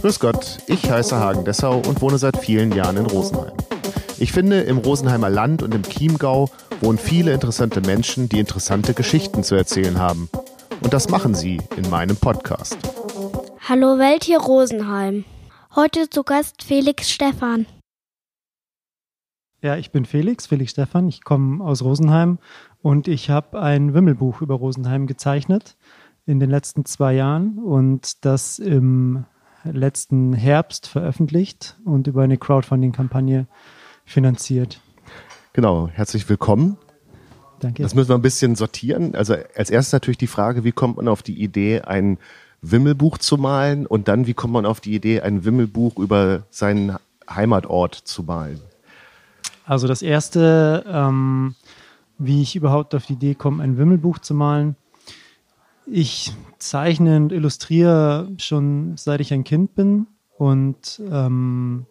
Grüß Gott, ich heiße Hagen Dessau und wohne seit vielen Jahren in Rosenheim. Ich finde, im Rosenheimer Land und im Chiemgau wohnen viele interessante Menschen, die interessante Geschichten zu erzählen haben. Und das machen sie in meinem Podcast. Hallo Welt hier Rosenheim. Heute zu Gast Felix Stephan. Ja, ich bin Felix, Felix Stephan. Ich komme aus Rosenheim und ich habe ein Wimmelbuch über Rosenheim gezeichnet in den letzten zwei Jahren und das im letzten Herbst veröffentlicht und über eine Crowdfunding-Kampagne finanziert. Genau, herzlich willkommen. Danke. Das müssen wir ein bisschen sortieren. Also als erstes natürlich die Frage, wie kommt man auf die Idee, ein Wimmelbuch zu malen und dann, wie kommt man auf die Idee, ein Wimmelbuch über seinen Heimatort zu malen? Also das erste, ähm, wie ich überhaupt auf die Idee komme, ein Wimmelbuch zu malen. Ich zeichne und illustriere schon seit ich ein Kind bin und ähm,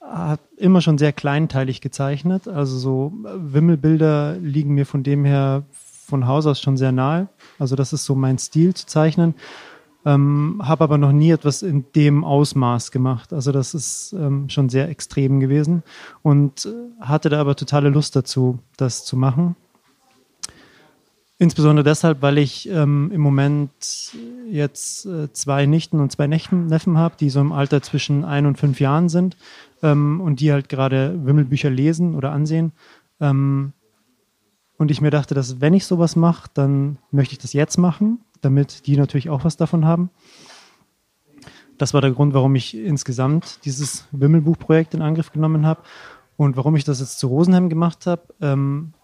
habe immer schon sehr kleinteilig gezeichnet. Also so Wimmelbilder liegen mir von dem her von Haus aus schon sehr nahe. Also das ist so mein Stil zu zeichnen. Ähm, habe aber noch nie etwas in dem Ausmaß gemacht. Also das ist ähm, schon sehr extrem gewesen und äh, hatte da aber totale Lust dazu, das zu machen. Insbesondere deshalb, weil ich ähm, im Moment jetzt äh, zwei Nichten und zwei Neffen, Neffen habe, die so im Alter zwischen ein und fünf Jahren sind ähm, und die halt gerade Wimmelbücher lesen oder ansehen. Ähm, und ich mir dachte, dass wenn ich sowas mache, dann möchte ich das jetzt machen, damit die natürlich auch was davon haben. Das war der Grund, warum ich insgesamt dieses Wimmelbuchprojekt in Angriff genommen habe und warum ich das jetzt zu Rosenheim gemacht habe. Ähm,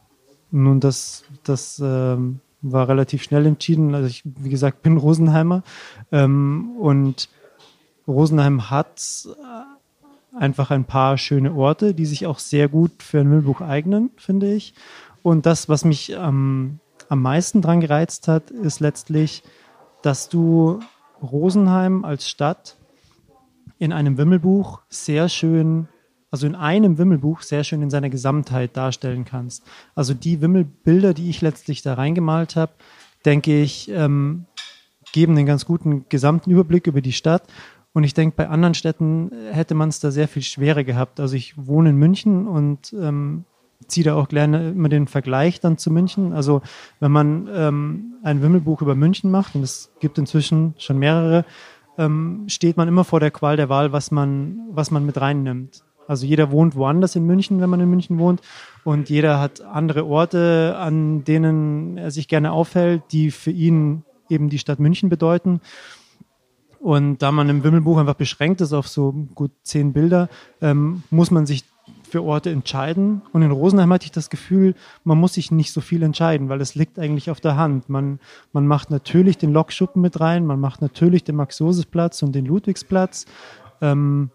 nun, das, das ähm, war relativ schnell entschieden. Also ich, wie gesagt, bin Rosenheimer ähm, und Rosenheim hat einfach ein paar schöne Orte, die sich auch sehr gut für ein Müllbuch eignen, finde ich. Und das, was mich ähm, am meisten dran gereizt hat, ist letztlich, dass du Rosenheim als Stadt in einem Wimmelbuch sehr schön also in einem Wimmelbuch sehr schön in seiner Gesamtheit darstellen kannst. Also die Wimmelbilder, die ich letztlich da reingemalt habe, denke ich, ähm, geben einen ganz guten gesamten Überblick über die Stadt. Und ich denke, bei anderen Städten hätte man es da sehr viel schwerer gehabt. Also ich wohne in München und ähm, ziehe da auch gerne immer den Vergleich dann zu München. Also wenn man ähm, ein Wimmelbuch über München macht, und es gibt inzwischen schon mehrere, ähm, steht man immer vor der Qual der Wahl, was man, was man mit reinnimmt. Also jeder wohnt woanders in München, wenn man in München wohnt. Und jeder hat andere Orte, an denen er sich gerne aufhält, die für ihn eben die Stadt München bedeuten. Und da man im Wimmelbuch einfach beschränkt ist auf so gut zehn Bilder, ähm, muss man sich für Orte entscheiden. Und in Rosenheim hatte ich das Gefühl, man muss sich nicht so viel entscheiden, weil es liegt eigentlich auf der Hand. Man, man macht natürlich den Lokschuppen mit rein, man macht natürlich den Max-Josef-Platz und den Ludwigsplatz. Ähm,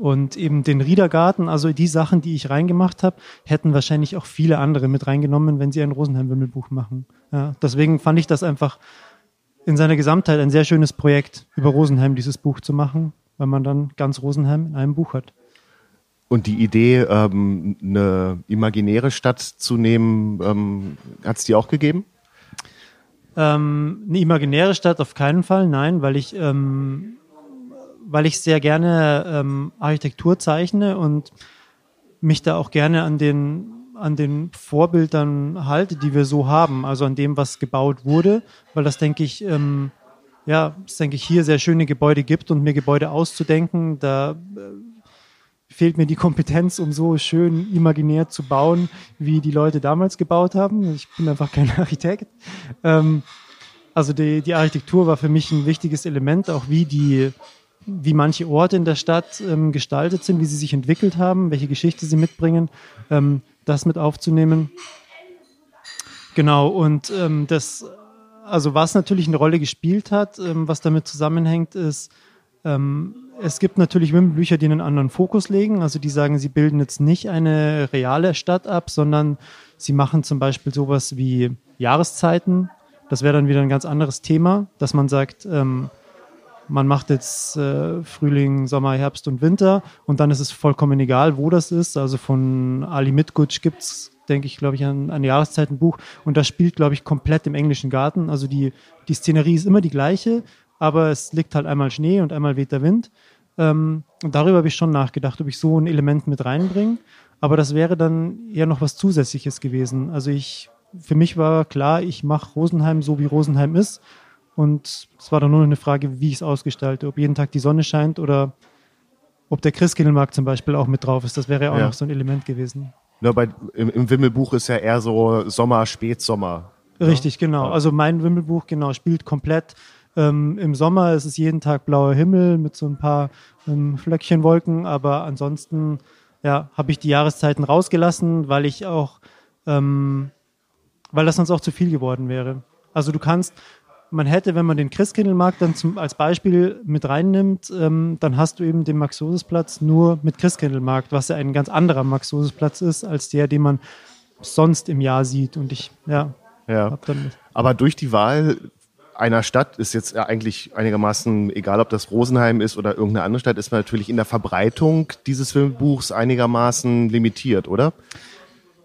und eben den Riedergarten, also die Sachen, die ich reingemacht habe, hätten wahrscheinlich auch viele andere mit reingenommen, wenn sie ein Rosenheim-Wimmelbuch machen. Ja, deswegen fand ich das einfach in seiner Gesamtheit ein sehr schönes Projekt, über Rosenheim dieses Buch zu machen, weil man dann ganz Rosenheim in einem Buch hat. Und die Idee, ähm, eine imaginäre Stadt zu nehmen, ähm, hat es dir auch gegeben? Ähm, eine imaginäre Stadt auf keinen Fall, nein, weil ich ähm, weil ich sehr gerne ähm, Architektur zeichne und mich da auch gerne an den an den Vorbildern halte, die wir so haben, also an dem, was gebaut wurde, weil das denke ich, ähm, ja, das denke ich hier sehr schöne Gebäude gibt und mir Gebäude auszudenken, da äh, fehlt mir die Kompetenz, um so schön imaginär zu bauen, wie die Leute damals gebaut haben. Ich bin einfach kein Architekt. Ähm, also die, die Architektur war für mich ein wichtiges Element, auch wie die wie manche Orte in der Stadt ähm, gestaltet sind, wie sie sich entwickelt haben, welche Geschichte sie mitbringen, ähm, das mit aufzunehmen. Genau, und ähm, das, also was natürlich eine Rolle gespielt hat, ähm, was damit zusammenhängt, ist, ähm, es gibt natürlich Wimmelbücher, die einen anderen Fokus legen. Also die sagen, sie bilden jetzt nicht eine reale Stadt ab, sondern sie machen zum Beispiel sowas wie Jahreszeiten. Das wäre dann wieder ein ganz anderes Thema, dass man sagt, ähm, man macht jetzt äh, Frühling, Sommer, Herbst und Winter und dann ist es vollkommen egal, wo das ist. Also von Ali Mitgutsch gibt es, denke ich, glaube ich, ein, ein Jahreszeitenbuch und das spielt, glaube ich, komplett im englischen Garten. Also die, die Szenerie ist immer die gleiche aber es liegt halt einmal Schnee und einmal weht der Wind. Ähm, und darüber habe ich schon nachgedacht, ob ich so ein Element mit reinbringe. Aber das wäre dann eher noch was Zusätzliches gewesen. Also ich, für mich war klar, ich mache Rosenheim so, wie Rosenheim ist. Und es war dann nur eine Frage, wie ich es ausgestalte. Ob jeden Tag die Sonne scheint oder ob der Christkindlmarkt zum Beispiel auch mit drauf ist. Das wäre ja auch ja. noch so ein Element gewesen. Ja, bei, im, im Wimmelbuch ist ja eher so Sommer, Spätsommer. Richtig, ja? genau. Also mein Wimmelbuch, genau, spielt komplett ähm, Im Sommer ist es jeden Tag blauer Himmel mit so ein paar ähm, Flöckchenwolken, aber ansonsten ja, habe ich die Jahreszeiten rausgelassen, weil ich auch, ähm, weil das sonst auch zu viel geworden wäre. Also du kannst, man hätte, wenn man den Christkindlmarkt dann zum, als Beispiel mit reinnimmt, ähm, dann hast du eben den Max-Josefs-Platz nur mit Christkindlmarkt, was ja ein ganz anderer Max-Josefs-Platz ist, als der, den man sonst im Jahr sieht. Und ich, ja, ja. Aber durch die Wahl einer Stadt ist jetzt eigentlich einigermaßen, egal ob das Rosenheim ist oder irgendeine andere Stadt, ist man natürlich in der Verbreitung dieses Filmbuchs einigermaßen limitiert, oder?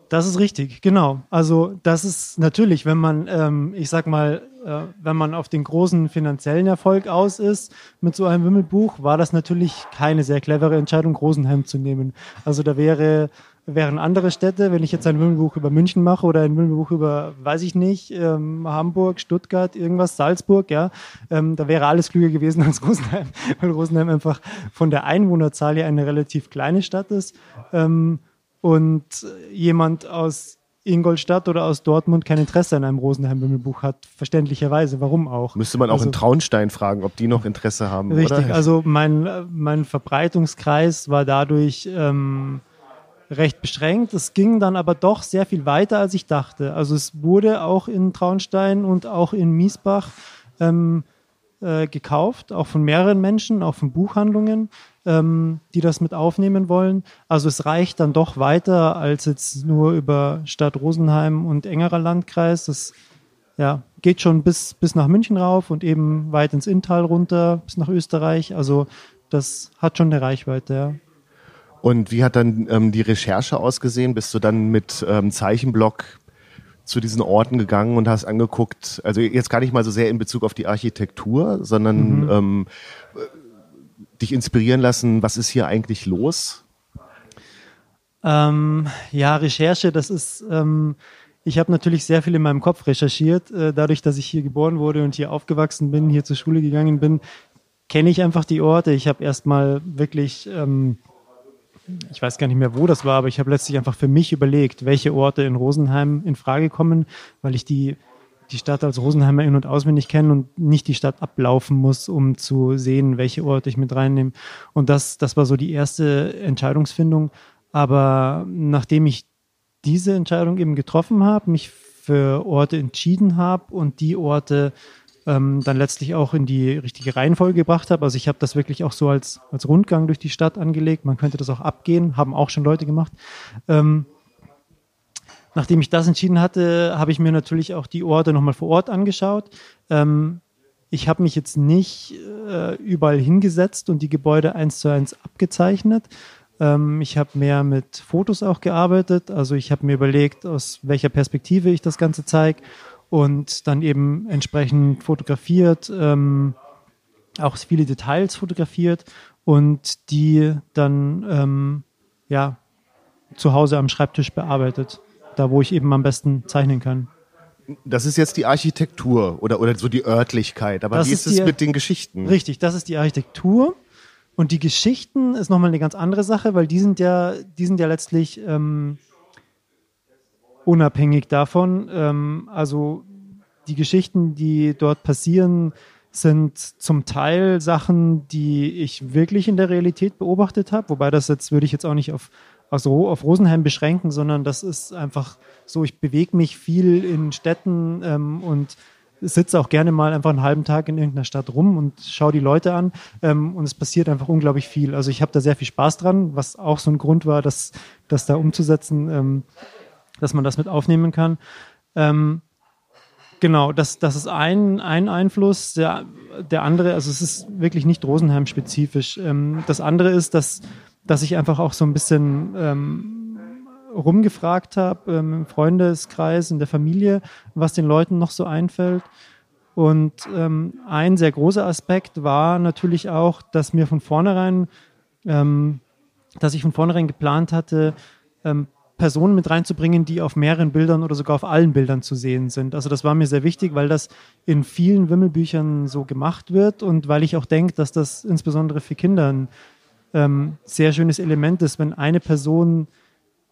Das ist richtig, genau. Also das ist natürlich, wenn man, ähm, ich sag mal, äh, wenn man auf den großen finanziellen Erfolg aus ist mit so einem Wimmelbuch, war das natürlich keine sehr clevere Entscheidung, Rosenheim zu nehmen. Also da wäre wären andere Städte, wenn ich jetzt ein Wimmelbuch über München mache oder ein Wimmelbuch über, weiß ich nicht, ähm, Hamburg, Stuttgart, irgendwas, Salzburg, ja, ähm, da wäre alles klüger gewesen als Rosenheim, weil Rosenheim einfach von der Einwohnerzahl her eine relativ kleine Stadt ist ähm, und jemand aus Ingolstadt oder aus Dortmund kein Interesse an einem Rosenheim-Wimmelbuch hat, verständlicherweise. Warum auch? Müsste man auch also, in Traunstein fragen, ob die noch Interesse haben. Richtig, oder? also mein, mein Verbreitungskreis war dadurch ähm, recht beschränkt. Es ging dann aber doch sehr viel weiter, als ich dachte. Also es wurde auch in Traunstein und auch in Miesbach ähm, äh, gekauft, auch von mehreren Menschen, auch von Buchhandlungen, ähm, die das mit aufnehmen wollen. Also es reicht dann doch weiter als jetzt nur über Stadt Rosenheim und engerer Landkreis. Das ja, geht schon bis, bis nach München rauf und eben weit ins Inntal runter, bis nach Österreich. Also das hat schon eine Reichweite, ja. Und wie hat dann ähm, die Recherche ausgesehen? Bist du dann mit ähm, Zeichenblock zu diesen Orten gegangen und hast angeguckt, also jetzt gar nicht mal so sehr in Bezug auf die Architektur, sondern mhm. ähm, dich inspirieren lassen, was ist hier eigentlich los? Ähm, ja, Recherche, das ist, ähm, ich habe natürlich sehr viel in meinem Kopf recherchiert. Äh, dadurch, dass ich hier geboren wurde und hier aufgewachsen bin, hier zur Schule gegangen bin, kenne ich einfach die Orte. Ich habe erstmal wirklich ähm, ich weiß gar nicht mehr, wo das war, aber ich habe letztlich einfach für mich überlegt, welche Orte in Rosenheim in Frage kommen, weil ich die, die Stadt als Rosenheimer in- und auswendig kenne und nicht die Stadt ablaufen muss, um zu sehen, welche Orte ich mit reinnehme. Und das, das war so die erste Entscheidungsfindung. Aber nachdem ich diese Entscheidung eben getroffen habe, mich für Orte entschieden habe und die Orte ähm, dann letztlich auch in die richtige Reihenfolge gebracht habe. Also ich habe das wirklich auch so als, als Rundgang durch die Stadt angelegt. Man könnte das auch abgehen, haben auch schon Leute gemacht. Ähm, nachdem ich das entschieden hatte, habe ich mir natürlich auch die Orte nochmal vor Ort angeschaut. Ähm, ich habe mich jetzt nicht äh, überall hingesetzt und die Gebäude eins zu eins abgezeichnet. Ähm, ich habe mehr mit Fotos auch gearbeitet. Also ich habe mir überlegt, aus welcher Perspektive ich das Ganze zeige und dann eben entsprechend fotografiert, ähm, auch viele Details fotografiert und die dann ähm, ja zu Hause am Schreibtisch bearbeitet, da wo ich eben am besten zeichnen kann. Das ist jetzt die Architektur oder, oder so die Örtlichkeit, aber das wie ist, ist es mit den Geschichten? Richtig, das ist die Architektur. Und die Geschichten ist nochmal eine ganz andere Sache, weil die sind ja, die sind ja letztlich ähm, unabhängig davon. Ähm, also die Geschichten, die dort passieren, sind zum Teil Sachen, die ich wirklich in der Realität beobachtet habe. Wobei das jetzt würde ich jetzt auch nicht auf, also auf Rosenheim beschränken, sondern das ist einfach so, ich bewege mich viel in Städten ähm, und sitze auch gerne mal einfach einen halben Tag in irgendeiner Stadt rum und schaue die Leute an ähm, und es passiert einfach unglaublich viel. Also ich habe da sehr viel Spaß dran, was auch so ein Grund war, das, das da umzusetzen, ähm, dass man das mit aufnehmen kann. Ähm, genau, das, das ist ein, ein Einfluss. Der, der andere, also es ist wirklich nicht Rosenheim-spezifisch. Ähm, das andere ist, dass, dass ich einfach auch so ein bisschen ähm, rumgefragt habe ähm, im Freundeskreis, in der Familie, was den Leuten noch so einfällt. Und ähm, ein sehr großer Aspekt war natürlich auch, dass mir von vornherein, ähm, dass ich von vornherein geplant hatte, ähm, Personen mit reinzubringen, die auf mehreren Bildern oder sogar auf allen Bildern zu sehen sind. Also das war mir sehr wichtig, weil das in vielen Wimmelbüchern so gemacht wird und weil ich auch denke, dass das insbesondere für Kinder ein ähm, sehr schönes Element ist, wenn eine Person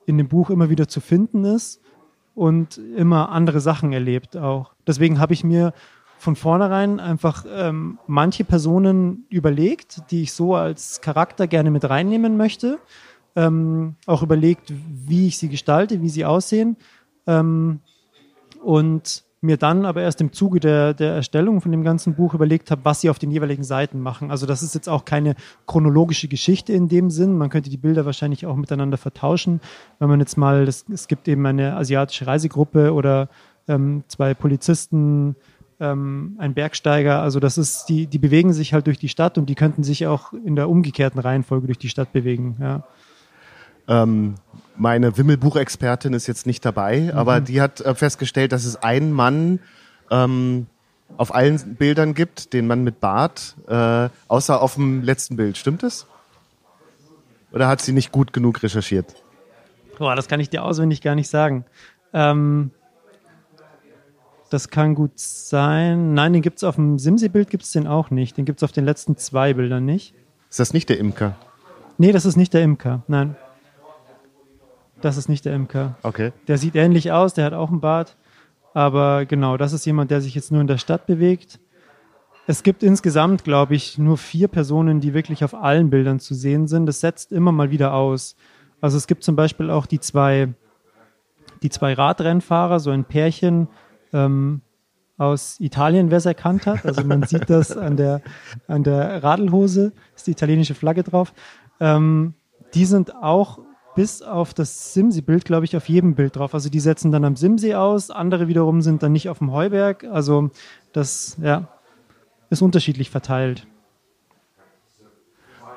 in dem Buch immer wieder zu finden ist und immer andere Sachen erlebt auch. Deswegen habe ich mir von vornherein einfach ähm, manche Personen überlegt, die ich so als Charakter gerne mit reinnehmen möchte. Ähm, auch überlegt, wie ich sie gestalte, wie sie aussehen. Ähm, und mir dann aber erst im Zuge der, der Erstellung von dem ganzen Buch überlegt habe, was sie auf den jeweiligen Seiten machen. Also das ist jetzt auch keine chronologische Geschichte in dem Sinn. Man könnte die Bilder wahrscheinlich auch miteinander vertauschen. Wenn man jetzt mal, das, es gibt eben eine asiatische Reisegruppe oder ähm, zwei Polizisten, ähm, ein Bergsteiger. Also das ist, die, die bewegen sich halt durch die Stadt und die könnten sich auch in der umgekehrten Reihenfolge durch die Stadt bewegen. Ja. Ähm, meine Wimmelbuchexpertin ist jetzt nicht dabei, mhm. aber die hat äh, festgestellt, dass es einen Mann ähm, auf allen Bildern gibt, den Mann mit Bart, äh, außer auf dem letzten Bild. Stimmt das? Oder hat sie nicht gut genug recherchiert? Boah, das kann ich dir auswendig gar nicht sagen. Ähm, das kann gut sein. Nein, den gibt es auf dem Simsi-Bild gibt es den auch nicht. Den gibt es auf den letzten zwei Bildern nicht. Ist das nicht der Imker? Nee, das ist nicht der Imker. Nein. Das ist nicht der Imker. Okay. Der sieht ähnlich aus, der hat auch einen Bart. Aber genau, das ist jemand, der sich jetzt nur in der Stadt bewegt. Es gibt insgesamt, glaube ich, nur vier Personen, die wirklich auf allen Bildern zu sehen sind. Das setzt immer mal wieder aus. Also es gibt zum Beispiel auch die zwei, die zwei Radrennfahrer, so ein Pärchen ähm, aus Italien, wer es erkannt hat. Also man sieht das an der, an der Radelhose, ist die italienische Flagge drauf. Ähm, die sind auch bis auf das Simsi-Bild, glaube ich, auf jedem Bild drauf. Also die setzen dann am Simsi aus, andere wiederum sind dann nicht auf dem Heuberg. Also das, ja, ist unterschiedlich verteilt.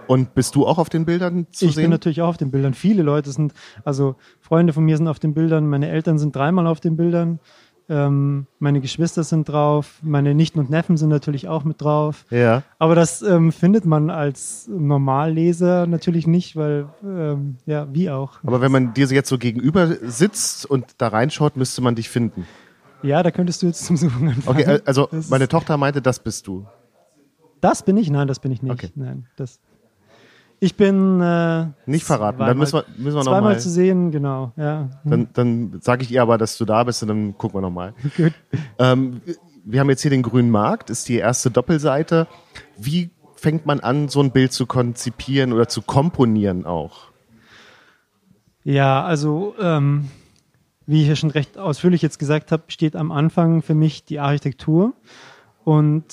Und bist du auch auf den Bildern zu ich sehen? Ich bin natürlich auch auf den Bildern. Viele Leute sind, also Freunde von mir sind auf den Bildern, meine Eltern sind dreimal auf den Bildern. Ähm, meine Geschwister sind drauf, meine Nichten und Neffen sind natürlich auch mit drauf. Ja. Aber das ähm, findet man als Normalleser natürlich nicht, weil, ähm, ja, wie auch. Aber wenn man dir jetzt so gegenüber sitzt und da reinschaut, müsste man dich finden. Ja, da könntest du jetzt zum Suchen anfangen. Okay, also das meine Tochter meinte, das bist du. Das bin ich? Nein, das bin ich nicht. Okay. Nein, das. Ich bin äh, nicht verraten. Zweimal, dann müssen wir, müssen wir zweimal noch mal. zu sehen, genau. Ja. Dann, dann sage ich ihr aber, dass du da bist und dann gucken wir nochmal. Gut. Ähm, wir haben jetzt hier den grünen Markt, ist die erste Doppelseite. Wie fängt man an, so ein Bild zu konzipieren oder zu komponieren auch? Ja, also ähm, wie ich ja schon recht ausführlich jetzt gesagt habe, steht am Anfang für mich die Architektur und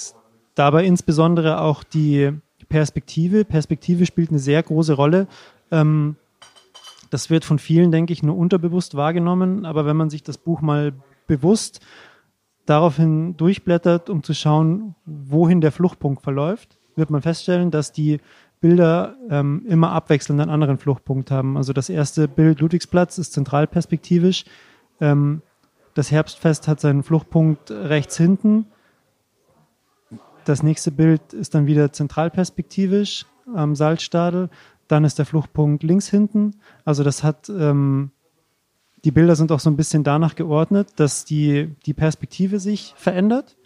dabei insbesondere auch die Perspektive. Perspektive spielt eine sehr große Rolle. Ähm, das wird von vielen, denke ich, nur unterbewusst wahrgenommen. Aber wenn man sich das Buch mal bewusst daraufhin durchblättert, um zu schauen, wohin der Fluchtpunkt verläuft, wird man feststellen, dass die Bilder ähm, immer abwechselnd einen anderen Fluchtpunkt haben. Also das erste Bild Ludwigsplatz ist zentralperspektivisch. Ähm, das Herbstfest hat seinen Fluchtpunkt rechts hinten. Das nächste Bild ist dann wieder zentralperspektivisch am Salzstadel. Dann ist der Fluchtpunkt links hinten. Also das hat, ähm, die Bilder sind auch so ein bisschen danach geordnet, dass die, die Perspektive sich verändert,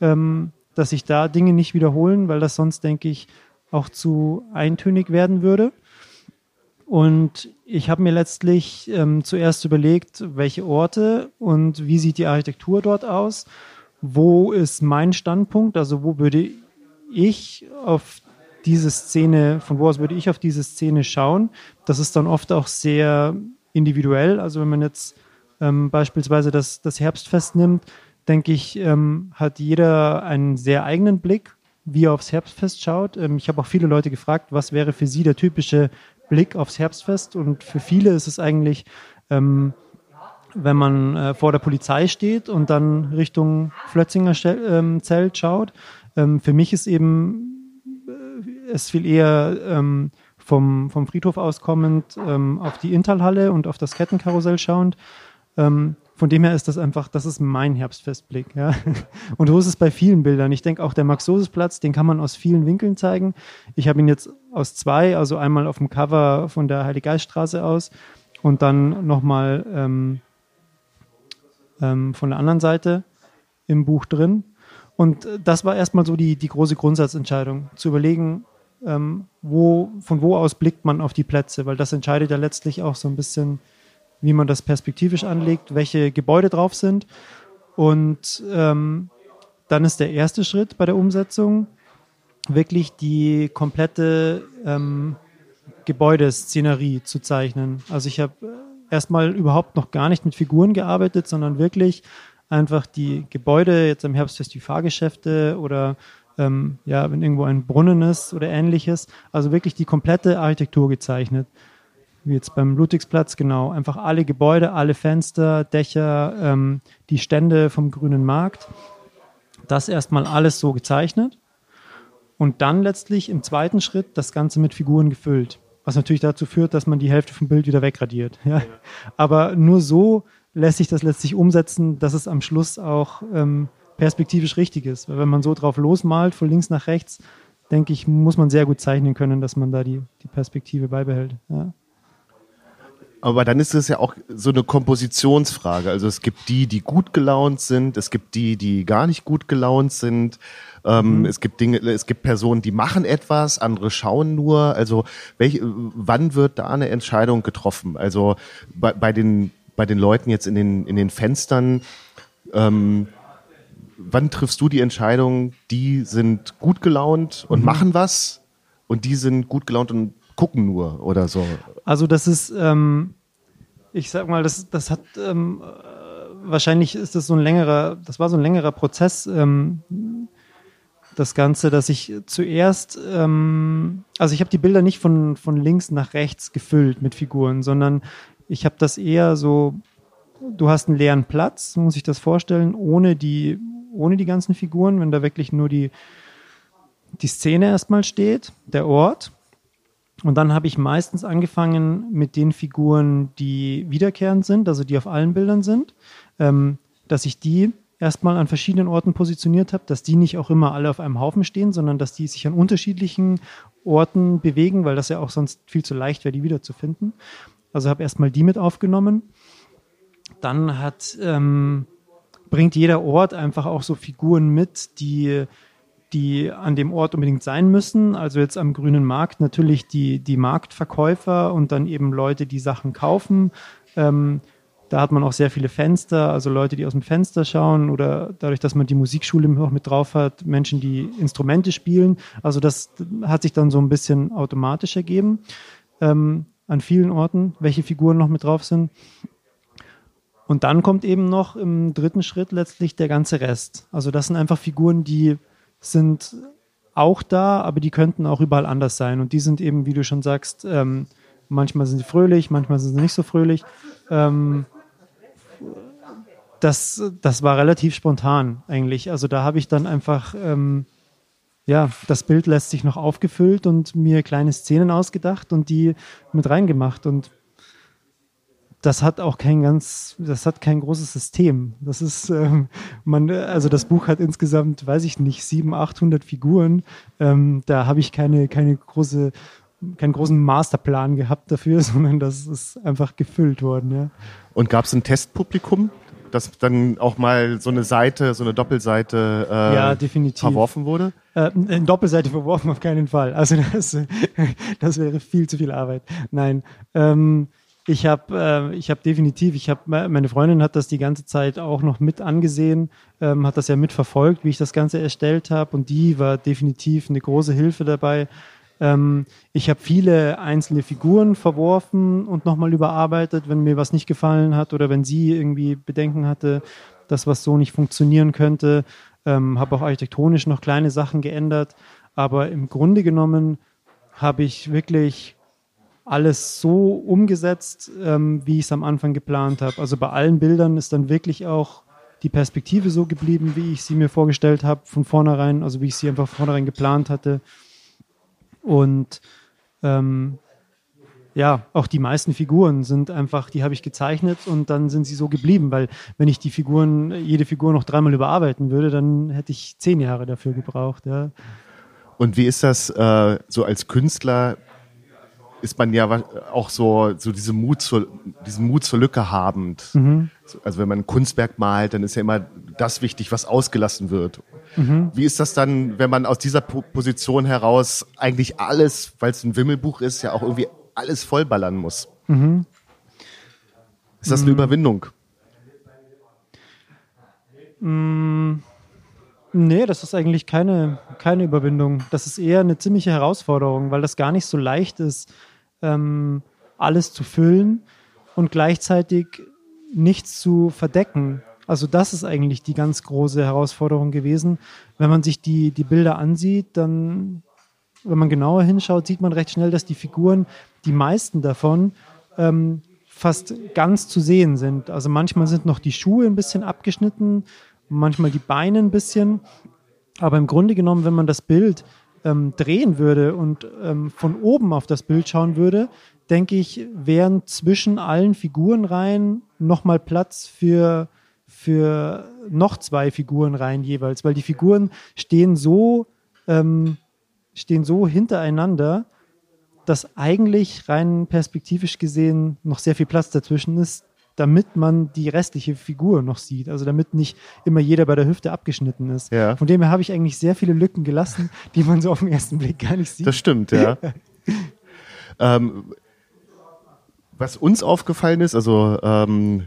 ähm, dass sich da Dinge nicht wiederholen, weil das sonst, denke ich, auch zu eintönig werden würde. Und ich habe mir letztlich ähm, zuerst überlegt, welche Orte und wie sieht die Architektur dort aus wo ist mein Standpunkt, also wo würde ich auf diese Szene, von wo aus würde ich auf diese Szene schauen. Das ist dann oft auch sehr individuell. Also wenn man jetzt ähm, beispielsweise das, das Herbstfest nimmt, denke ich, ähm, hat jeder einen sehr eigenen Blick, wie er aufs Herbstfest schaut. Ähm, ich habe auch viele Leute gefragt, was wäre für sie der typische Blick aufs Herbstfest? Und für viele ist es eigentlich ähm, wenn man äh, vor der Polizei steht und dann Richtung Flötzinger ähm, Zelt schaut. Ähm, für mich ist eben äh, es viel eher ähm, vom, vom Friedhof aus kommend ähm, auf die Interhalle und auf das Kettenkarussell schauend. Ähm, von dem her ist das einfach, das ist mein Herbstfestblick. Ja? Und so ist es bei vielen Bildern. Ich denke auch der Max-Sosis-Platz, den kann man aus vielen Winkeln zeigen. Ich habe ihn jetzt aus zwei, also einmal auf dem Cover von der Heiliggeiststraße aus und dann nochmal ähm, ähm, von der anderen Seite im Buch drin. Und das war erstmal so die, die große Grundsatzentscheidung, zu überlegen, ähm, wo, von wo aus blickt man auf die Plätze, weil das entscheidet ja letztlich auch so ein bisschen, wie man das perspektivisch anlegt, welche Gebäude drauf sind. Und ähm, dann ist der erste Schritt bei der Umsetzung wirklich die komplette ähm, Gebäudeszenerie zu zeichnen. Also ich habe erstmal überhaupt noch gar nicht mit Figuren gearbeitet, sondern wirklich einfach die Gebäude, jetzt im Herbstfest die Fahrgeschäfte oder ähm, ja, wenn irgendwo ein Brunnen ist oder ähnliches. Also wirklich die komplette Architektur gezeichnet. Wie jetzt beim Ludwigsplatz, genau. Einfach alle Gebäude, alle Fenster, Dächer, ähm, die Stände vom Grünen Markt. Das erstmal alles so gezeichnet. Und dann letztlich im zweiten Schritt das Ganze mit Figuren gefüllt. Was natürlich dazu führt, dass man die Hälfte vom Bild wieder wegradiert. Ja? Aber nur so lässt sich das letztlich umsetzen, dass es am Schluss auch ähm, perspektivisch richtig ist. Weil wenn man so drauf losmalt, von links nach rechts, denke ich, muss man sehr gut zeichnen können, dass man da die, die Perspektive beibehält. Ja. Aber dann ist es ja auch so eine Kompositionsfrage. Also es gibt die, die gut gelaunt sind, es gibt die, die gar nicht gut gelaunt sind. Ähm, mhm. Es gibt Dinge, es gibt Personen, die machen etwas, andere schauen nur. Also welche, wann wird da eine Entscheidung getroffen? Also bei, bei den bei den Leuten jetzt in den in den Fenstern. Ähm, wann triffst du die Entscheidung, die sind gut gelaunt und mhm. machen was und die sind gut gelaunt und gucken nur oder so? Also das ist, ähm, ich sag mal, das, das hat ähm, wahrscheinlich ist das so ein längerer, das war so ein längerer Prozess. Ähm, das Ganze, dass ich zuerst, ähm, also ich habe die Bilder nicht von, von links nach rechts gefüllt mit Figuren, sondern ich habe das eher so, du hast einen leeren Platz, muss ich das vorstellen, ohne die, ohne die ganzen Figuren, wenn da wirklich nur die, die Szene erstmal steht, der Ort. Und dann habe ich meistens angefangen mit den Figuren, die wiederkehrend sind, also die auf allen Bildern sind, ähm, dass ich die erstmal an verschiedenen Orten positioniert habe, dass die nicht auch immer alle auf einem Haufen stehen, sondern dass die sich an unterschiedlichen Orten bewegen, weil das ja auch sonst viel zu leicht wäre, die wiederzufinden. Also habe erstmal die mit aufgenommen. Dann hat ähm, bringt jeder Ort einfach auch so Figuren mit, die, die an dem Ort unbedingt sein müssen. Also jetzt am grünen Markt natürlich die, die Marktverkäufer und dann eben Leute, die Sachen kaufen. Ähm, da hat man auch sehr viele Fenster, also Leute, die aus dem Fenster schauen oder dadurch, dass man die Musikschule auch mit drauf hat, Menschen, die Instrumente spielen. Also das hat sich dann so ein bisschen automatisch ergeben ähm, an vielen Orten, welche Figuren noch mit drauf sind. Und dann kommt eben noch im dritten Schritt letztlich der ganze Rest. Also das sind einfach Figuren, die sind auch da, aber die könnten auch überall anders sein. Und die sind eben, wie du schon sagst, ähm, manchmal sind sie fröhlich, manchmal sind sie nicht so fröhlich. Ähm, das, das war relativ spontan eigentlich. Also da habe ich dann einfach, ähm, ja, das Bild lässt sich noch aufgefüllt und mir kleine Szenen ausgedacht und die mit reingemacht. Und das hat auch kein ganz, das hat kein großes System. Das ist, ähm, man, also das Buch hat insgesamt, weiß ich nicht, 700, 800 Figuren. Ähm, da habe ich keine, keine große, keinen großen Masterplan gehabt dafür, sondern das ist einfach gefüllt worden. Ja. Und gab es ein Testpublikum, dass dann auch mal so eine Seite, so eine Doppelseite äh, ja, definitiv. verworfen wurde? Äh, eine Doppelseite verworfen auf keinen Fall. Also das, das wäre viel zu viel Arbeit. Nein. Ähm, ich habe äh, hab definitiv, ich habe meine Freundin hat das die ganze Zeit auch noch mit angesehen, ähm, hat das ja mitverfolgt, wie ich das Ganze erstellt habe und die war definitiv eine große Hilfe dabei. Ähm, ich habe viele einzelne Figuren verworfen und nochmal überarbeitet, wenn mir was nicht gefallen hat oder wenn sie irgendwie Bedenken hatte, dass was so nicht funktionieren könnte. Ähm, habe auch architektonisch noch kleine Sachen geändert, aber im Grunde genommen habe ich wirklich alles so umgesetzt, ähm, wie ich es am Anfang geplant habe. Also bei allen Bildern ist dann wirklich auch die Perspektive so geblieben, wie ich sie mir vorgestellt habe, von vornherein, also wie ich sie einfach von vornherein geplant hatte. Und ähm, ja, auch die meisten Figuren sind einfach, die habe ich gezeichnet und dann sind sie so geblieben, weil wenn ich die Figuren, jede Figur noch dreimal überarbeiten würde, dann hätte ich zehn Jahre dafür gebraucht. Ja. Und wie ist das äh, so als Künstler? Ist man ja auch so, so diese Mut zur, diesen Mut zur Lücke habend. Mhm. Also wenn man ein Kunstwerk malt, dann ist ja immer das wichtig, was ausgelassen wird. Mhm. Wie ist das dann, wenn man aus dieser Position heraus eigentlich alles, weil es ein Wimmelbuch ist, ja auch irgendwie alles vollballern muss. Mhm. Ist das eine mhm. Überwindung? Mhm. Nee, das ist eigentlich keine, keine Überwindung. Das ist eher eine ziemliche Herausforderung, weil das gar nicht so leicht ist, ähm, alles zu füllen und gleichzeitig nichts zu verdecken. Also das ist eigentlich die ganz große Herausforderung gewesen. Wenn man sich die, die Bilder ansieht, dann, wenn man genauer hinschaut, sieht man recht schnell, dass die Figuren die meisten davon ähm, fast ganz zu sehen sind. Also manchmal sind noch die Schuhe ein bisschen abgeschnitten, manchmal die Beine ein bisschen. Aber im Grunde genommen, wenn man das Bild ähm, drehen würde und ähm, von oben auf das Bild schauen würde, denke ich, wären zwischen allen Figurenreihen nochmal Platz für, für noch zwei Figurenreihen jeweils, weil die Figuren stehen so, ähm, stehen so hintereinander, dass eigentlich rein perspektivisch gesehen noch sehr viel Platz dazwischen ist, damit man die restliche Figur noch sieht. Also damit nicht immer jeder bei der Hüfte abgeschnitten ist. Ja. Von dem her habe ich eigentlich sehr viele Lücken gelassen, die man so auf den ersten Blick gar nicht sieht. Das stimmt, ja. ähm, was uns aufgefallen ist, also ähm,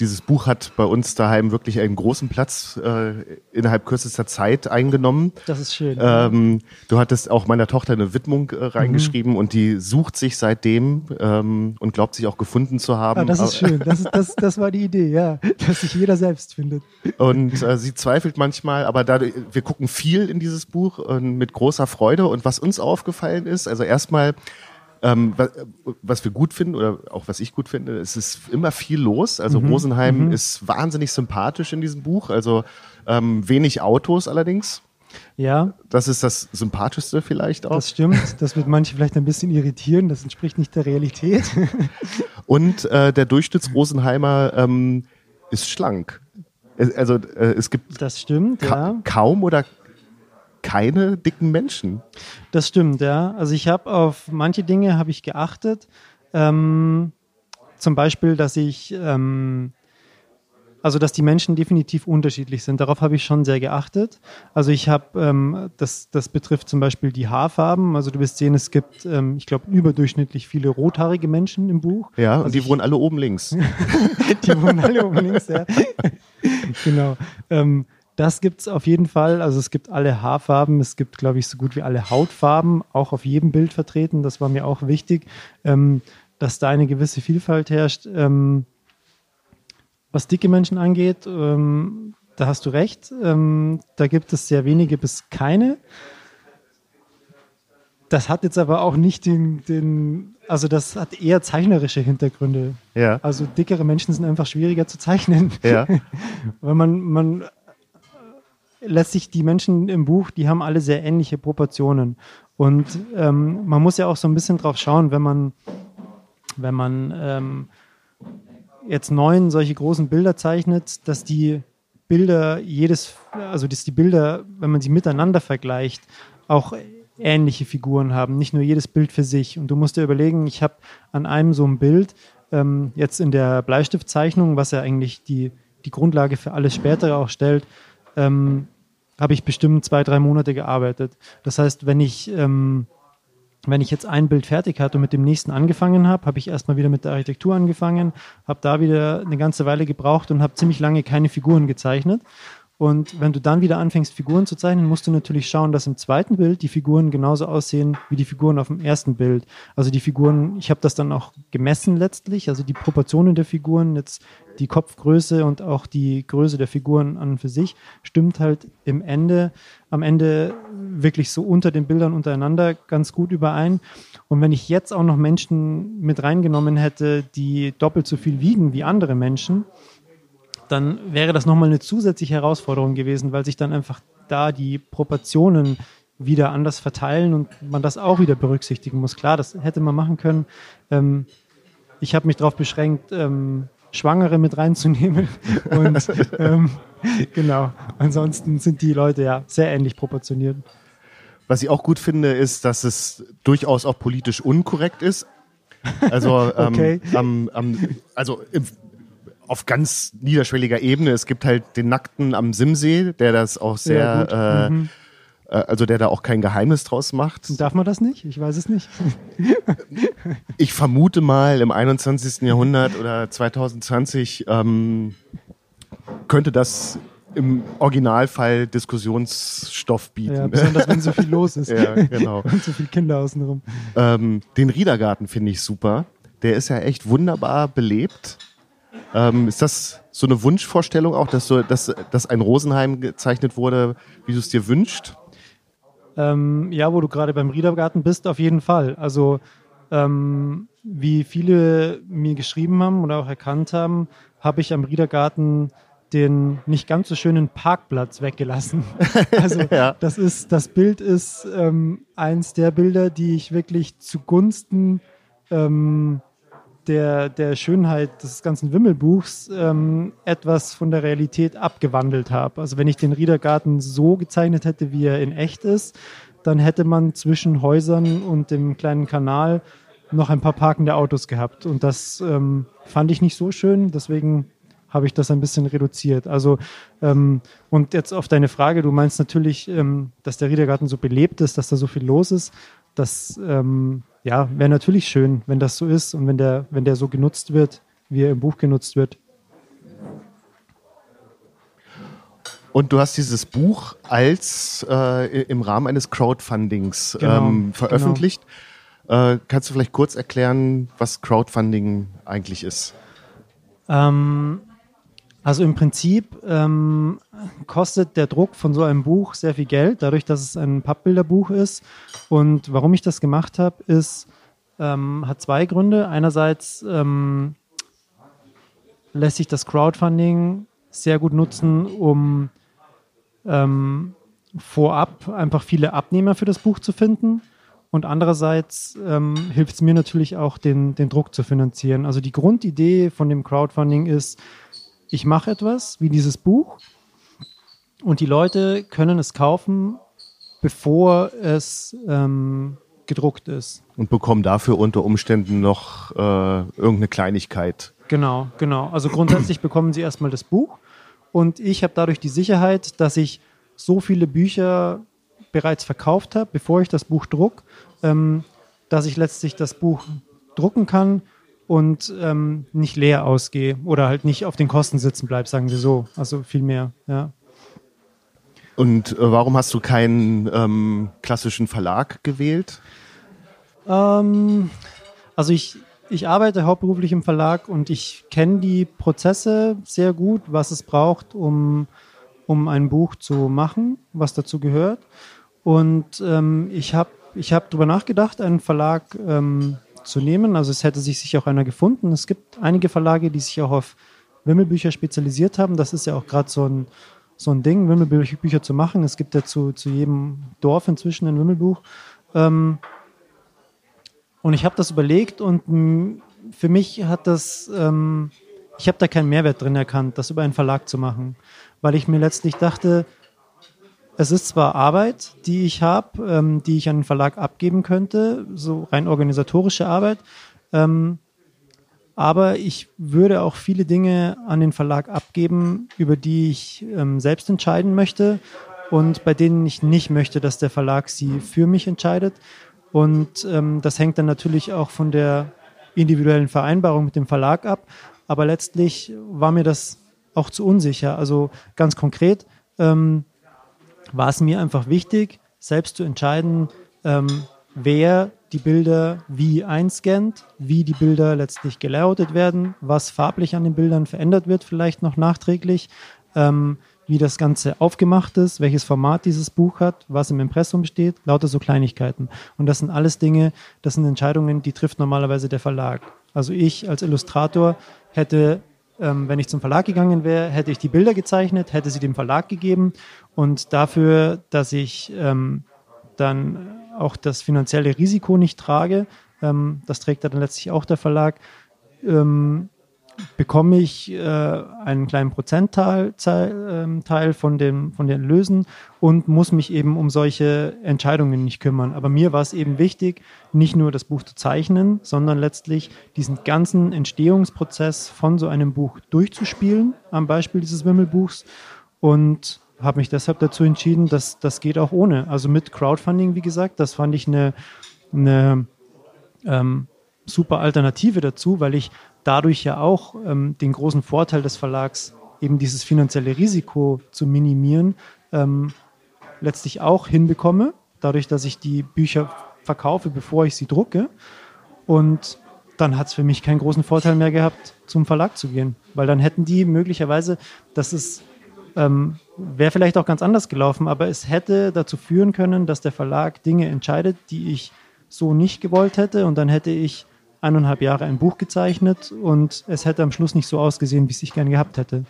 dieses Buch hat bei uns daheim wirklich einen großen Platz äh, innerhalb kürzester Zeit eingenommen. Das ist schön. Ähm, du hattest auch meiner Tochter eine Widmung äh, reingeschrieben mhm. und die sucht sich seitdem ähm, und glaubt sich auch gefunden zu haben. Ah, das ist schön. Das, ist, das, das war die Idee, ja, dass sich jeder selbst findet. Und äh, sie zweifelt manchmal, aber da, wir gucken viel in dieses Buch äh, mit großer Freude. Und was uns aufgefallen ist, also erstmal ähm, was, was, wir gut finden oder auch was ich gut finde, es ist immer viel los. Also mhm. Rosenheim mhm. ist wahnsinnig sympathisch in diesem Buch. Also ähm, wenig Autos allerdings. Ja. Das ist das Sympathischste vielleicht auch. Das stimmt. Das wird manche vielleicht ein bisschen irritieren. Das entspricht nicht der Realität. Und äh, der Durchschnitts-Rosenheimer ähm, ist schlank. Also äh, es gibt das stimmt, ka ja. kaum oder keine dicken Menschen. Das stimmt, ja. Also ich habe auf manche Dinge habe ich geachtet. Ähm, zum Beispiel, dass ich ähm, also dass die Menschen definitiv unterschiedlich sind. Darauf habe ich schon sehr geachtet. Also ich habe, ähm, das, das betrifft zum Beispiel die Haarfarben. Also du wirst sehen, es gibt, ähm, ich glaube, überdurchschnittlich viele rothaarige Menschen im Buch. Ja, also und die ich, wohnen alle oben links. die wohnen alle oben links, ja. genau. Ähm, das gibt es auf jeden Fall. Also es gibt alle Haarfarben, es gibt, glaube ich, so gut wie alle Hautfarben, auch auf jedem Bild vertreten. Das war mir auch wichtig, ähm, dass da eine gewisse Vielfalt herrscht. Ähm, was dicke Menschen angeht, ähm, da hast du recht. Ähm, da gibt es sehr wenige bis keine. Das hat jetzt aber auch nicht den, den, also das hat eher zeichnerische Hintergründe. Ja. Also dickere Menschen sind einfach schwieriger zu zeichnen. Ja. Weil man, man letztlich die Menschen im Buch, die haben alle sehr ähnliche Proportionen. Und ähm, man muss ja auch so ein bisschen drauf schauen, wenn man, wenn man ähm, jetzt neun solche großen Bilder zeichnet, dass die Bilder jedes, also dass die Bilder, wenn man sie miteinander vergleicht, auch ähnliche Figuren haben, nicht nur jedes Bild für sich. Und du musst dir überlegen, ich habe an einem so ein Bild, ähm, jetzt in der Bleistiftzeichnung, was ja eigentlich die, die Grundlage für alles Spätere auch stellt, ähm, habe ich bestimmt zwei, drei Monate gearbeitet. Das heißt, wenn ich, ähm, wenn ich jetzt ein Bild fertig hatte und mit dem nächsten angefangen habe, habe ich erstmal wieder mit der Architektur angefangen, habe da wieder eine ganze Weile gebraucht und habe ziemlich lange keine Figuren gezeichnet. Und wenn du dann wieder anfängst, Figuren zu zeichnen, musst du natürlich schauen, dass im zweiten Bild die Figuren genauso aussehen wie die Figuren auf dem ersten Bild. Also die Figuren, ich habe das dann auch gemessen letztlich, also die Proportionen der Figuren, jetzt die Kopfgröße und auch die Größe der Figuren an und für sich, stimmt halt im Ende, am Ende wirklich so unter den Bildern untereinander ganz gut überein. Und wenn ich jetzt auch noch Menschen mit reingenommen hätte, die doppelt so viel wiegen wie andere Menschen, dann wäre das nochmal eine zusätzliche Herausforderung gewesen, weil sich dann einfach da die Proportionen wieder anders verteilen und man das auch wieder berücksichtigen muss. Klar, das hätte man machen können. Ähm, ich habe mich darauf beschränkt, ähm, Schwangere mit reinzunehmen. Und ähm, genau, ansonsten sind die Leute ja sehr ähnlich proportioniert. Was ich auch gut finde, ist, dass es durchaus auch politisch unkorrekt ist. Also, ähm, okay. ähm, ähm, also auf ganz niederschwelliger Ebene. Es gibt halt den Nackten am Simsee, der das auch sehr, ja, äh, mhm. Äh, also der da auch kein Geheimnis draus macht. Darf man das nicht? Ich weiß es nicht. ich vermute mal, im 21. Jahrhundert oder 2020 ähm, könnte das im Originalfall Diskussionsstoff bieten. Ja, besonders wenn so viel los ist. ja, genau. Und so viele Kinder außenrum. Ähm, den Riedergarten finde ich super. Der ist ja echt wunderbar belebt. Ähm, ist das so eine Wunschvorstellung auch, dass, so, dass, dass ein Rosenheim gezeichnet wurde, wie du es dir wünschst? Ähm, ja, wo du gerade beim Riedergarten bist, auf jeden Fall. Also ähm, wie viele mir geschrieben haben oder auch erkannt haben, habe ich am Riedergarten den nicht ganz so schönen Parkplatz weggelassen. Also ja. das ist, das Bild ist ähm, eins der Bilder, die ich wirklich zugunsten ähm, der, der Schönheit des ganzen Wimmelbuchs ähm, etwas von der Realität abgewandelt habe. Also wenn ich den Riedergarten so gezeichnet hätte, wie er in echt ist, dann hätte man zwischen Häusern und dem kleinen Kanal noch ein paar parkende Autos gehabt. Und das ähm, fand ich nicht so schön, deswegen habe ich das ein bisschen reduziert. Also ähm, und jetzt auf deine Frage, du meinst natürlich, ähm, dass der Riedergarten so belebt ist, dass da so viel los ist. Das ähm, ja, wäre natürlich schön, wenn das so ist und wenn der, wenn der so genutzt wird, wie er im Buch genutzt wird. Und du hast dieses Buch als äh, im Rahmen eines Crowdfundings genau, ähm, veröffentlicht. Genau. Äh, kannst du vielleicht kurz erklären, was Crowdfunding eigentlich ist? Ähm, also im Prinzip ähm, kostet der Druck von so einem Buch sehr viel Geld, dadurch, dass es ein Pappbilderbuch ist. Und warum ich das gemacht habe, ist, ähm, hat zwei Gründe. Einerseits ähm, lässt sich das Crowdfunding sehr gut nutzen, um ähm, vorab einfach viele Abnehmer für das Buch zu finden. Und andererseits ähm, hilft es mir natürlich auch, den, den Druck zu finanzieren. Also die Grundidee von dem Crowdfunding ist, ich mache etwas wie dieses Buch und die Leute können es kaufen, bevor es ähm, gedruckt ist. Und bekommen dafür unter Umständen noch äh, irgendeine Kleinigkeit. Genau, genau. Also grundsätzlich bekommen sie erstmal das Buch und ich habe dadurch die Sicherheit, dass ich so viele Bücher bereits verkauft habe, bevor ich das Buch druck, ähm, dass ich letztlich das Buch drucken kann und ähm, nicht leer ausgehe oder halt nicht auf den Kosten sitzen bleibe, sagen wir so. Also viel mehr, ja. Und äh, warum hast du keinen ähm, klassischen Verlag gewählt? Ähm, also ich, ich arbeite hauptberuflich im Verlag und ich kenne die Prozesse sehr gut, was es braucht, um, um ein Buch zu machen, was dazu gehört. Und ähm, ich habe ich hab darüber nachgedacht, einen Verlag ähm, zu nehmen. Also es hätte sich sicher auch einer gefunden. Es gibt einige Verlage, die sich auch auf Wimmelbücher spezialisiert haben. Das ist ja auch gerade so ein, so ein Ding, Wimmelbücher zu machen. Es gibt ja zu, zu jedem Dorf inzwischen ein Wimmelbuch. Ähm, und ich habe das überlegt und für mich hat das, ähm, ich habe da keinen Mehrwert drin erkannt, das über einen Verlag zu machen, weil ich mir letztlich dachte, es ist zwar Arbeit, die ich habe, ähm, die ich an den Verlag abgeben könnte, so rein organisatorische Arbeit, ähm, aber ich würde auch viele Dinge an den Verlag abgeben, über die ich ähm, selbst entscheiden möchte und bei denen ich nicht möchte, dass der Verlag sie für mich entscheidet. Und ähm, das hängt dann natürlich auch von der individuellen Vereinbarung mit dem Verlag ab. Aber letztlich war mir das auch zu unsicher. Also ganz konkret, ähm, war es mir einfach wichtig, selbst zu entscheiden, ähm, wer die Bilder wie einscannt, wie die Bilder letztlich gelayoutet werden, was farblich an den Bildern verändert wird, vielleicht noch nachträglich, ähm, wie das Ganze aufgemacht ist, welches Format dieses Buch hat, was im Impressum steht, lauter so Kleinigkeiten. Und das sind alles Dinge, das sind Entscheidungen, die trifft normalerweise der Verlag. Also ich als Illustrator hätte ähm, wenn ich zum Verlag gegangen wäre, hätte ich die Bilder gezeichnet, hätte sie dem Verlag gegeben und dafür, dass ich ähm, dann auch das finanzielle Risiko nicht trage, ähm, das trägt dann letztlich auch der Verlag, ähm, bekomme ich äh, einen kleinen Prozentteil ähm, Teil von, dem, von den Lösen und muss mich eben um solche Entscheidungen nicht kümmern. Aber mir war es eben wichtig, nicht nur das Buch zu zeichnen, sondern letztlich diesen ganzen Entstehungsprozess von so einem Buch durchzuspielen, am Beispiel dieses Wimmelbuchs. Und habe mich deshalb dazu entschieden, dass das geht auch ohne. Also mit Crowdfunding, wie gesagt, das fand ich eine, eine ähm, super Alternative dazu, weil ich dadurch ja auch ähm, den großen Vorteil des Verlags, eben dieses finanzielle Risiko zu minimieren, ähm, letztlich auch hinbekomme, dadurch, dass ich die Bücher verkaufe, bevor ich sie drucke. Und dann hat es für mich keinen großen Vorteil mehr gehabt, zum Verlag zu gehen, weil dann hätten die möglicherweise, das ähm, wäre vielleicht auch ganz anders gelaufen, aber es hätte dazu führen können, dass der Verlag Dinge entscheidet, die ich so nicht gewollt hätte und dann hätte ich eineinhalb Jahre ein Buch gezeichnet und es hätte am Schluss nicht so ausgesehen, wie es ich gerne gehabt hätte.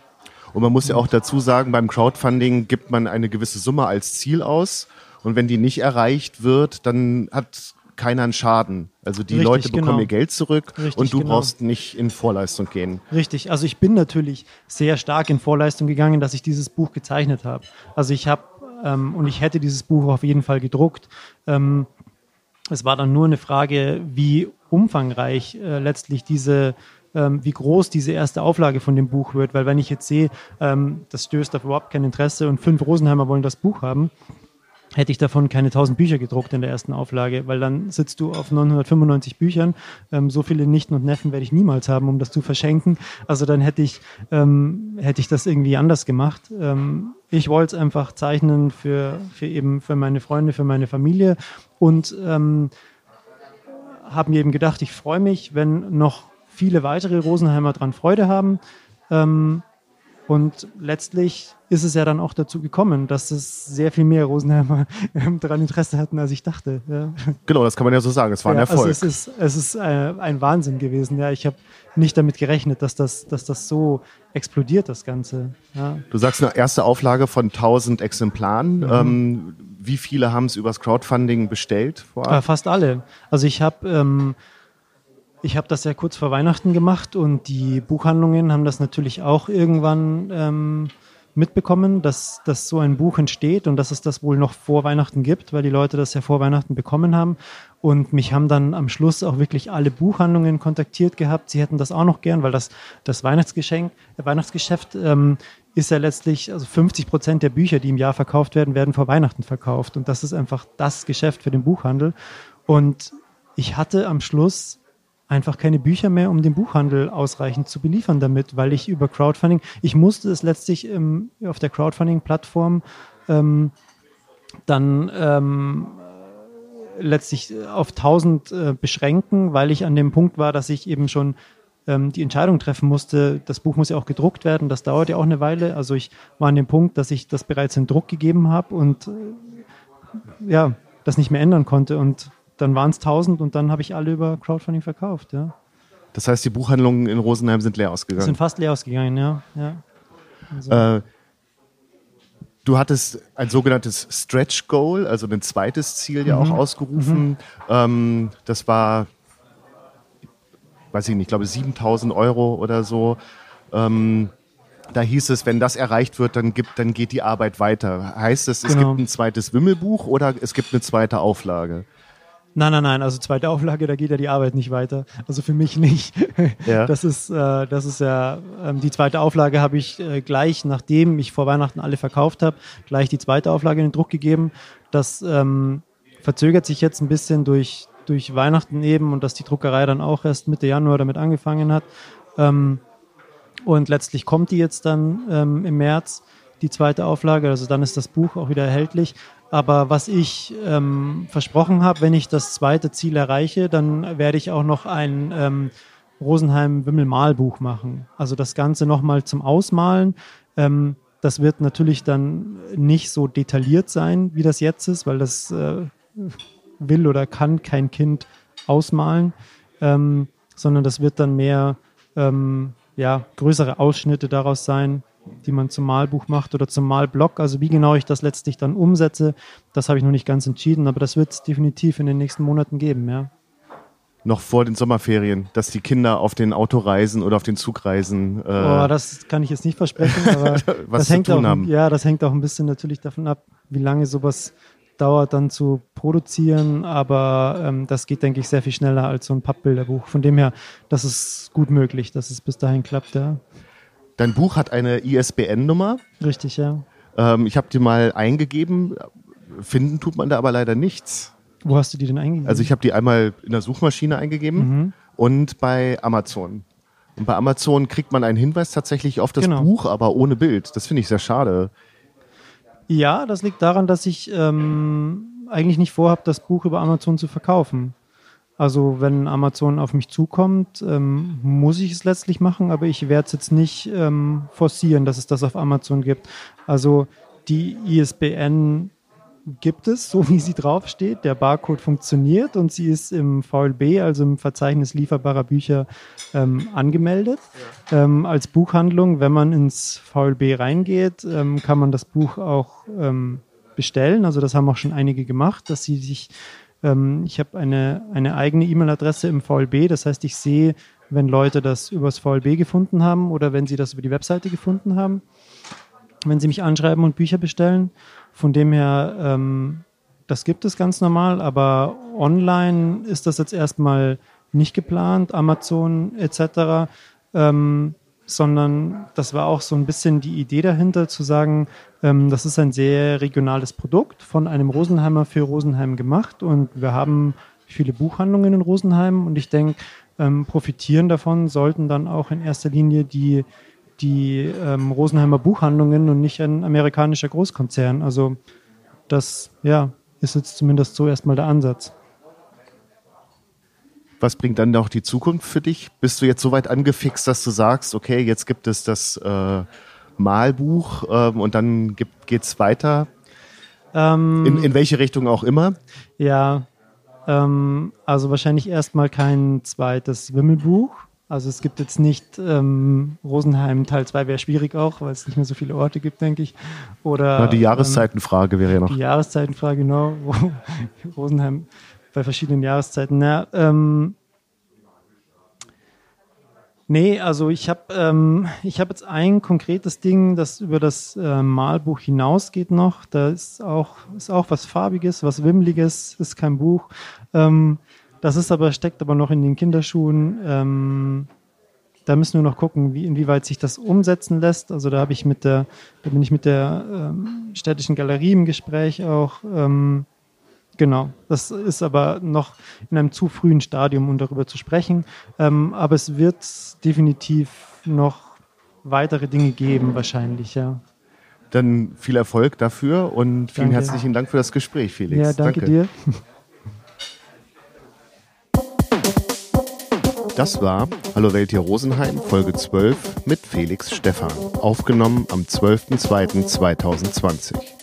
Und man muss ja auch dazu sagen, beim Crowdfunding gibt man eine gewisse Summe als Ziel aus. Und wenn die nicht erreicht wird, dann hat keiner einen Schaden. Also die Richtig, Leute bekommen genau. ihr Geld zurück Richtig, und du genau. brauchst nicht in Vorleistung gehen. Richtig, also ich bin natürlich sehr stark in Vorleistung gegangen, dass ich dieses Buch gezeichnet habe. Also ich habe ähm, und ich hätte dieses Buch auf jeden Fall gedruckt. Ähm, es war dann nur eine Frage, wie umfangreich äh, letztlich diese, ähm, wie groß diese erste Auflage von dem Buch wird. Weil wenn ich jetzt sehe, ähm, das stößt auf überhaupt kein Interesse und fünf Rosenheimer wollen das Buch haben, hätte ich davon keine 1000 Bücher gedruckt in der ersten Auflage, weil dann sitzt du auf 995 Büchern. Ähm, so viele Nichten und Neffen werde ich niemals haben, um das zu verschenken. Also dann hätte ich, ähm, hätte ich das irgendwie anders gemacht. Ähm, ich wollte es einfach zeichnen für, für eben für meine Freunde, für meine Familie und ähm, habe mir eben gedacht, ich freue mich, wenn noch viele weitere Rosenheimer dran Freude haben. Ähm, und letztlich ist es ja dann auch dazu gekommen, dass es sehr viel mehr Rosenheimer ähm, daran Interesse hatten, als ich dachte. Ja. Genau, das kann man ja so sagen. Es war ein also Erfolg. Also es ist, es ist äh, ein Wahnsinn gewesen. Ja, ich habe nicht damit gerechnet, dass das, dass das so explodiert, das Ganze. Ja. Du sagst eine erste Auflage von 1000 Exemplaren. Mhm. Ähm, wie viele haben es übers Crowdfunding bestellt? Vorab? Äh, fast alle. Also ich habe ähm, ich habe das ja kurz vor Weihnachten gemacht und die Buchhandlungen haben das natürlich auch irgendwann ähm, mitbekommen, dass, dass so ein Buch entsteht und dass es das wohl noch vor Weihnachten gibt, weil die Leute das ja vor Weihnachten bekommen haben. Und mich haben dann am Schluss auch wirklich alle Buchhandlungen kontaktiert gehabt. Sie hätten das auch noch gern, weil das, das Weihnachtsgeschenk, Weihnachtsgeschäft ähm, ist ja letztlich, also 50 Prozent der Bücher, die im Jahr verkauft werden, werden vor Weihnachten verkauft. Und das ist einfach das Geschäft für den Buchhandel. Und ich hatte am Schluss einfach keine Bücher mehr, um den Buchhandel ausreichend zu beliefern damit, weil ich über Crowdfunding, ich musste es letztlich ähm, auf der Crowdfunding-Plattform ähm, dann ähm, letztlich auf 1000 äh, beschränken, weil ich an dem Punkt war, dass ich eben schon ähm, die Entscheidung treffen musste, das Buch muss ja auch gedruckt werden, das dauert ja auch eine Weile. Also ich war an dem Punkt, dass ich das bereits in Druck gegeben habe und äh, ja, das nicht mehr ändern konnte und dann waren es 1000 und dann habe ich alle über Crowdfunding verkauft, ja. Das heißt, die Buchhandlungen in Rosenheim sind leer ausgegangen? Sind fast leer ausgegangen, ja. ja. Also. Äh, du hattest ein sogenanntes Stretch Goal, also ein zweites Ziel ja mhm. auch ausgerufen. Mhm. Ähm, das war, weiß ich nicht, ich glaube 7000 Euro oder so. Ähm, da hieß es, wenn das erreicht wird, dann, gibt, dann geht die Arbeit weiter. Heißt es, es genau. gibt ein zweites Wimmelbuch oder es gibt eine zweite Auflage? Nein, nein, nein. Also zweite Auflage, da geht ja die Arbeit nicht weiter. Also für mich nicht. Ja. Das ist, äh, das ist ja ähm, die zweite Auflage habe ich äh, gleich, nachdem ich vor Weihnachten alle verkauft habe, gleich die zweite Auflage in den Druck gegeben. Das ähm, verzögert sich jetzt ein bisschen durch durch Weihnachten eben und dass die Druckerei dann auch erst Mitte Januar damit angefangen hat. Ähm, und letztlich kommt die jetzt dann ähm, im März die zweite Auflage. Also dann ist das Buch auch wieder erhältlich. Aber was ich ähm, versprochen habe, wenn ich das zweite Ziel erreiche, dann werde ich auch noch ein ähm, Rosenheim-Wimmel-Malbuch machen. Also das Ganze nochmal zum Ausmalen. Ähm, das wird natürlich dann nicht so detailliert sein, wie das jetzt ist, weil das äh, will oder kann kein Kind ausmalen, ähm, sondern das wird dann mehr ähm, ja, größere Ausschnitte daraus sein, die man zum Malbuch macht oder zum Malblock. Also wie genau ich das letztlich dann umsetze, das habe ich noch nicht ganz entschieden, aber das wird es definitiv in den nächsten Monaten geben, ja. Noch vor den Sommerferien, dass die Kinder auf den Autoreisen oder auf den Zugreisen. Äh, oh, das kann ich jetzt nicht versprechen, aber was das hängt auch, haben. ja, das hängt auch ein bisschen natürlich davon ab, wie lange sowas dauert dann zu produzieren, aber ähm, das geht, denke ich, sehr viel schneller als so ein Pappbilderbuch. Von dem her, das ist gut möglich, dass es bis dahin klappt, ja. Dein Buch hat eine ISBN-Nummer. Richtig, ja. Ähm, ich habe die mal eingegeben. Finden tut man da aber leider nichts. Wo hast du die denn eingegeben? Also ich habe die einmal in der Suchmaschine eingegeben mhm. und bei Amazon. Und bei Amazon kriegt man einen Hinweis tatsächlich auf das genau. Buch, aber ohne Bild. Das finde ich sehr schade. Ja, das liegt daran, dass ich ähm, eigentlich nicht vorhabe, das Buch über Amazon zu verkaufen. Also wenn Amazon auf mich zukommt, ähm, muss ich es letztlich machen, aber ich werde es jetzt nicht ähm, forcieren, dass es das auf Amazon gibt. Also die ISBN gibt es, so wie sie draufsteht. Der Barcode funktioniert und sie ist im VLB, also im Verzeichnis lieferbarer Bücher, ähm, angemeldet. Ja. Ähm, als Buchhandlung, wenn man ins VLB reingeht, ähm, kann man das Buch auch ähm, bestellen. Also das haben auch schon einige gemacht, dass sie sich ähm, ich habe eine, eine eigene E-Mail-Adresse im VLB, das heißt, ich sehe, wenn Leute das übers VLB gefunden haben oder wenn sie das über die Webseite gefunden haben, wenn sie mich anschreiben und Bücher bestellen. Von dem her, ähm, das gibt es ganz normal, aber online ist das jetzt erstmal nicht geplant, Amazon etc. Ähm, sondern das war auch so ein bisschen die Idee dahinter, zu sagen, ähm, das ist ein sehr regionales Produkt von einem Rosenheimer für Rosenheim gemacht und wir haben viele Buchhandlungen in Rosenheim und ich denke, ähm, profitieren davon sollten dann auch in erster Linie die, die ähm, Rosenheimer Buchhandlungen und nicht ein amerikanischer Großkonzern. Also das ja, ist jetzt zumindest so erstmal der Ansatz. Was bringt dann noch die Zukunft für dich? Bist du jetzt so weit angefixt, dass du sagst, okay, jetzt gibt es das äh, Malbuch ähm, und dann geht es weiter? Ähm, in, in welche Richtung auch immer? Ja, ähm, also wahrscheinlich erstmal kein zweites Wimmelbuch. Also es gibt jetzt nicht ähm, Rosenheim Teil 2 wäre schwierig auch, weil es nicht mehr so viele Orte gibt, denke ich. Oder Na, die Jahreszeitenfrage wäre ja noch. Die Jahreszeitenfrage, genau. Rosenheim bei verschiedenen Jahreszeiten. Na, ähm, nee, also ich habe ähm, hab jetzt ein konkretes Ding, das über das äh, Malbuch hinausgeht noch. Da ist auch, ist auch was Farbiges, was Wimmliges, ist kein Buch. Ähm, das ist aber, steckt aber noch in den Kinderschuhen. Ähm, da müssen wir noch gucken, wie, inwieweit sich das umsetzen lässt. Also da habe ich mit der, da bin ich mit der ähm, städtischen Galerie im Gespräch auch. Ähm, Genau, das ist aber noch in einem zu frühen Stadium, um darüber zu sprechen. Ähm, aber es wird definitiv noch weitere Dinge geben, wahrscheinlich, ja. Dann viel Erfolg dafür und vielen danke. herzlichen Dank für das Gespräch, Felix. Ja, danke, danke. dir. Das war Hallo Welt hier Rosenheim, Folge 12 mit Felix Stephan, aufgenommen am 12.02.2020.